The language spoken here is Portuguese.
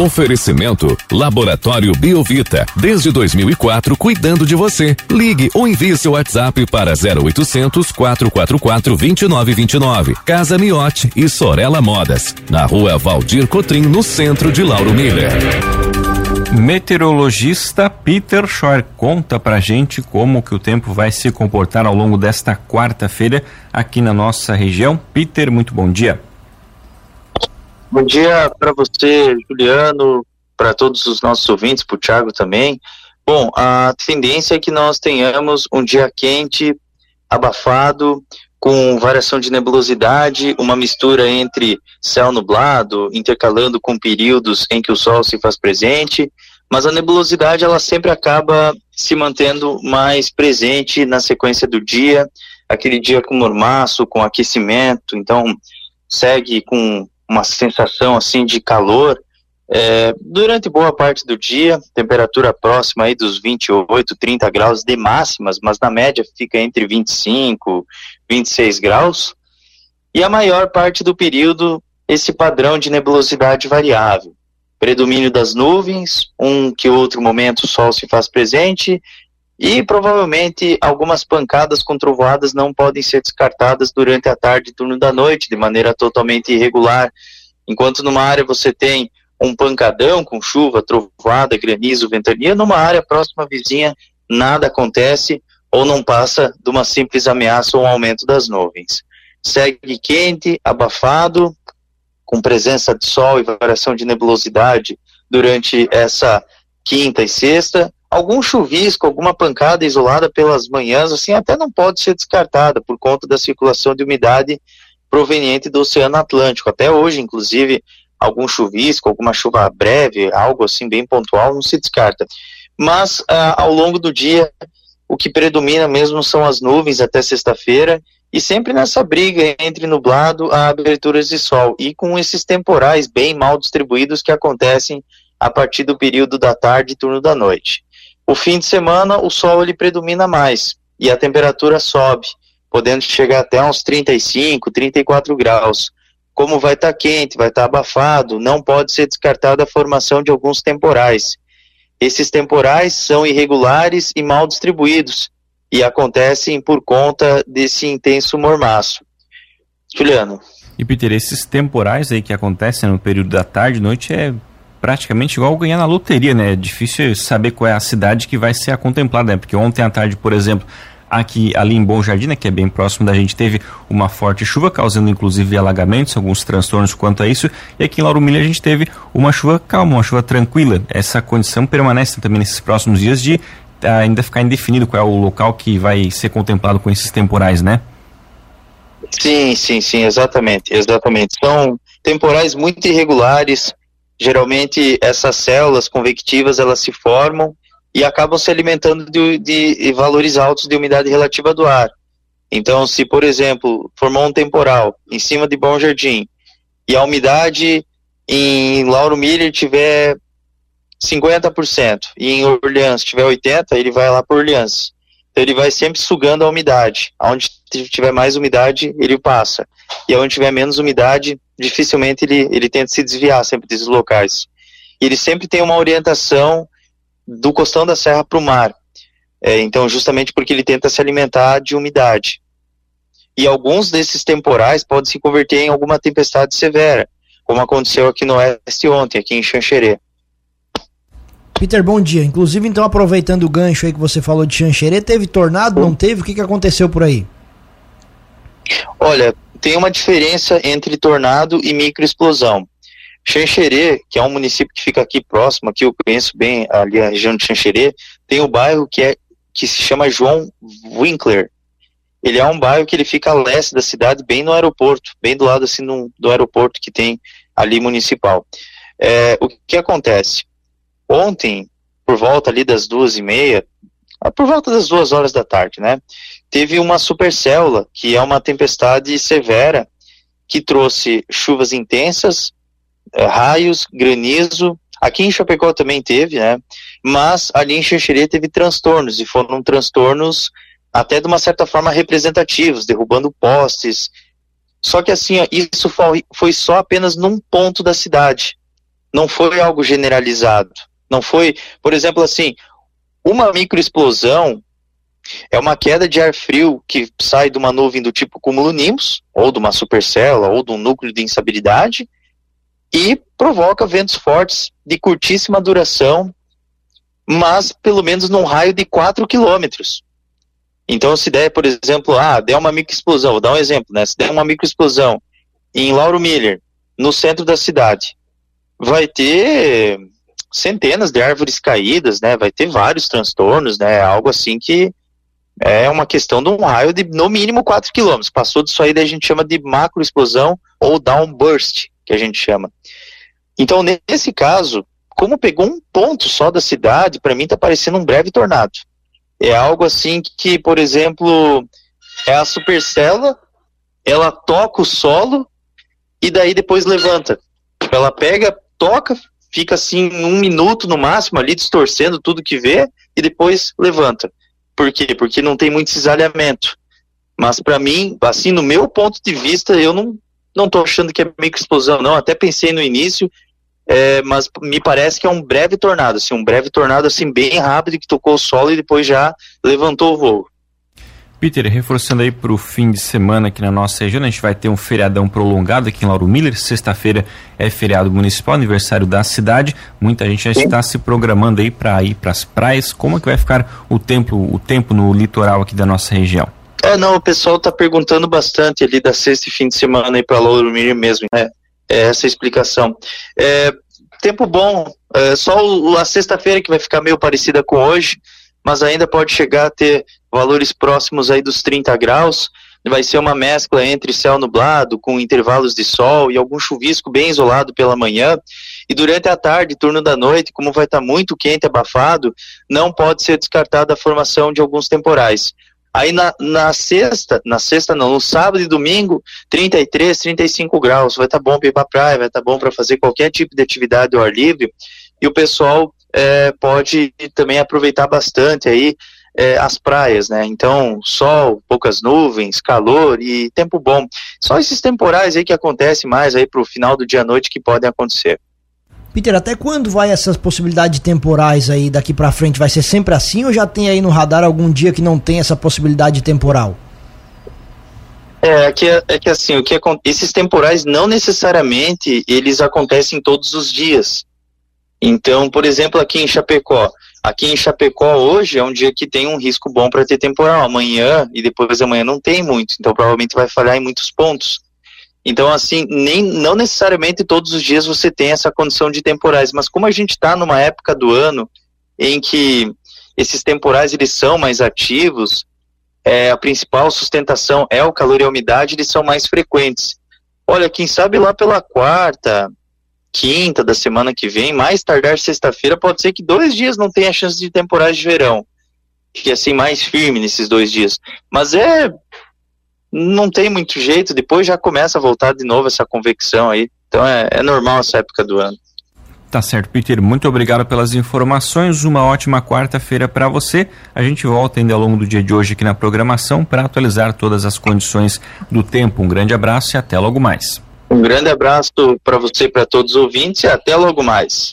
Oferecimento Laboratório Biovita. Desde 2004, cuidando de você. Ligue ou envie seu WhatsApp para 0800 444 2929. Casa Miote e Sorella Modas. Na rua Valdir Cotrim, no centro de Lauro Miller. Meteorologista Peter Schor conta pra gente como que o tempo vai se comportar ao longo desta quarta-feira aqui na nossa região. Peter, muito bom dia. Bom dia para você, Juliano, para todos os nossos ouvintes, para o Thiago também. Bom, a tendência é que nós tenhamos um dia quente, abafado, com variação de nebulosidade, uma mistura entre céu nublado, intercalando com períodos em que o sol se faz presente, mas a nebulosidade ela sempre acaba se mantendo mais presente na sequência do dia, aquele dia com mormaço, com aquecimento, então segue com uma sensação assim de calor é, durante boa parte do dia, temperatura próxima aí dos 28, 30 graus de máximas, mas na média fica entre 25, 26 graus. E a maior parte do período, esse padrão de nebulosidade variável predomínio das nuvens, um que outro momento o sol se faz presente e provavelmente algumas pancadas com trovoadas não podem ser descartadas durante a tarde e turno da noite de maneira totalmente irregular. Enquanto numa área você tem um pancadão com chuva, trovoada, granizo, ventania, numa área próxima vizinha nada acontece ou não passa de uma simples ameaça ou um aumento das nuvens. Segue quente, abafado, com presença de sol e variação de nebulosidade durante essa quinta e sexta. Algum chuvisco, alguma pancada isolada pelas manhãs, assim, até não pode ser descartada por conta da circulação de umidade proveniente do Oceano Atlântico. Até hoje, inclusive, algum chuvisco, alguma chuva breve, algo assim bem pontual, não se descarta. Mas ah, ao longo do dia, o que predomina mesmo são as nuvens até sexta-feira e sempre nessa briga entre nublado a aberturas de sol e com esses temporais bem mal distribuídos que acontecem a partir do período da tarde e turno da noite. O fim de semana o sol ele predomina mais e a temperatura sobe, podendo chegar até uns 35, 34 graus. Como vai estar tá quente, vai estar tá abafado, não pode ser descartada a formação de alguns temporais. Esses temporais são irregulares e mal distribuídos, e acontecem por conta desse intenso mormaço. Juliano. E Peter, esses temporais aí que acontecem no período da tarde e noite é praticamente igual ganhar na loteria, né? É difícil saber qual é a cidade que vai ser a contemplada, né? Porque ontem à tarde, por exemplo, aqui ali em Bom Jardim, né, que é bem próximo da gente, teve uma forte chuva, causando inclusive alagamentos, alguns transtornos quanto a isso. E aqui em Lauro Miller a gente teve uma chuva calma, uma chuva tranquila. Essa condição permanece também nesses próximos dias de ainda ficar indefinido qual é o local que vai ser contemplado com esses temporais, né? Sim, sim, sim, exatamente, exatamente. São temporais muito irregulares. Geralmente essas células convectivas elas se formam e acabam se alimentando de, de valores altos de umidade relativa do ar. Então, se por exemplo formou um temporal em cima de Bom Jardim e a umidade em Lauro Miller tiver 50%, e em Orleans tiver 80%, ele vai lá para Orleans. Então ele vai sempre sugando a umidade. Onde tiver mais umidade, ele passa. E onde tiver menos umidade, dificilmente ele, ele tenta se desviar sempre desses locais. E ele sempre tem uma orientação do costão da serra para o mar. É, então, justamente porque ele tenta se alimentar de umidade. E alguns desses temporais podem se converter em alguma tempestade severa, como aconteceu aqui no oeste ontem, aqui em Xanxerê. Peter, bom dia. Inclusive, então, aproveitando o gancho aí que você falou de Xanxerê, teve tornado, não teve? O que, que aconteceu por aí? Olha, tem uma diferença entre tornado e microexplosão. Xanxerê, que é um município que fica aqui próximo, que eu conheço bem ali a região de Xanxerê, tem o um bairro que, é, que se chama João Winkler. Ele é um bairro que ele fica a leste da cidade, bem no aeroporto, bem do lado assim no, do aeroporto que tem ali municipal. É, o que acontece? Ontem, por volta ali das duas e meia, por volta das duas horas da tarde, né? Teve uma supercélula, que é uma tempestade severa, que trouxe chuvas intensas, eh, raios, granizo. Aqui em Chapecó também teve, né? Mas ali em Xanxerê teve transtornos, e foram transtornos até de uma certa forma representativos, derrubando postes. Só que assim, isso foi, foi só apenas num ponto da cidade. não foi algo generalizado. Não foi, por exemplo, assim, uma microexplosão é uma queda de ar frio que sai de uma nuvem do tipo cumulonimbus, ou de uma supercélula, ou de um núcleo de instabilidade, e provoca ventos fortes de curtíssima duração, mas pelo menos num raio de 4 quilômetros. Então, se der, por exemplo, ah, der uma microexplosão, vou dar um exemplo, né? Se der uma microexplosão em Lauro Miller, no centro da cidade, vai ter centenas de árvores caídas, né? Vai ter vários transtornos, né? Algo assim que é uma questão de um raio de no mínimo 4 quilômetros. Passou disso aí, daí a gente chama de macroexplosão ou downburst, que a gente chama. Então, nesse caso, como pegou um ponto só da cidade, para mim está parecendo um breve tornado. É algo assim que, por exemplo, é a supercélula, ela toca o solo e daí depois levanta. Ela pega, toca, fica assim um minuto no máximo ali distorcendo tudo que vê e depois levanta. Por quê? Porque não tem muito cisalhamento. Mas para mim, assim, no meu ponto de vista, eu não não tô achando que é explosão, não. Até pensei no início é, mas me parece que é um breve tornado, assim, um breve tornado assim bem rápido que tocou o solo e depois já levantou o voo. Peter, reforçando aí para o fim de semana aqui na nossa região, a gente vai ter um feriadão prolongado aqui em Lauro Miller. Sexta-feira é feriado municipal, aniversário da cidade. Muita gente já está se programando aí para ir para as praias. Como é que vai ficar o tempo, o tempo no litoral aqui da nossa região? É, não, o pessoal está perguntando bastante ali da sexta e fim de semana aí para Lauro Miller mesmo. É, é essa explicação. É, tempo bom, é, só a sexta-feira que vai ficar meio parecida com hoje, mas ainda pode chegar a ter valores próximos aí dos 30 graus. Vai ser uma mescla entre céu nublado, com intervalos de sol e algum chuvisco bem isolado pela manhã. E durante a tarde, turno da noite, como vai estar muito quente, abafado, não pode ser descartada a formação de alguns temporais. Aí na, na sexta, na sexta não, no sábado e domingo, 33, 35 graus, vai estar tá bom para ir para praia, vai estar tá bom para fazer qualquer tipo de atividade ao ar livre. E o pessoal é, pode também aproveitar bastante aí é, as praias, né? Então, sol, poucas nuvens, calor e tempo bom. Só esses temporais aí que acontecem mais aí para o final do dia à noite que podem acontecer. Peter, até quando vai essas possibilidades temporais aí daqui para frente? Vai ser sempre assim ou já tem aí no radar algum dia que não tem essa possibilidade temporal? É, é que, é que assim, o que esses temporais não necessariamente eles acontecem todos os dias. Então, por exemplo, aqui em Chapecó, aqui em Chapecó hoje é um dia que tem um risco bom para ter temporal. Amanhã e depois amanhã não tem muito, então provavelmente vai falhar em muitos pontos. Então, assim, nem, não necessariamente todos os dias você tem essa condição de temporais, mas como a gente está numa época do ano em que esses temporais eles são mais ativos, é, a principal sustentação é o calor e a umidade, eles são mais frequentes. Olha, quem sabe lá pela quarta, quinta da semana que vem, mais tardar sexta-feira, pode ser que dois dias não tenha chance de temporais de verão. Que assim, mais firme nesses dois dias. Mas é não tem muito jeito, depois já começa a voltar de novo essa convecção aí. Então é, é normal essa época do ano. Tá certo, Peter. Muito obrigado pelas informações. Uma ótima quarta-feira para você. A gente volta ainda ao longo do dia de hoje aqui na programação para atualizar todas as condições do tempo. Um grande abraço e até logo mais. Um grande abraço para você e para todos os ouvintes e até logo mais.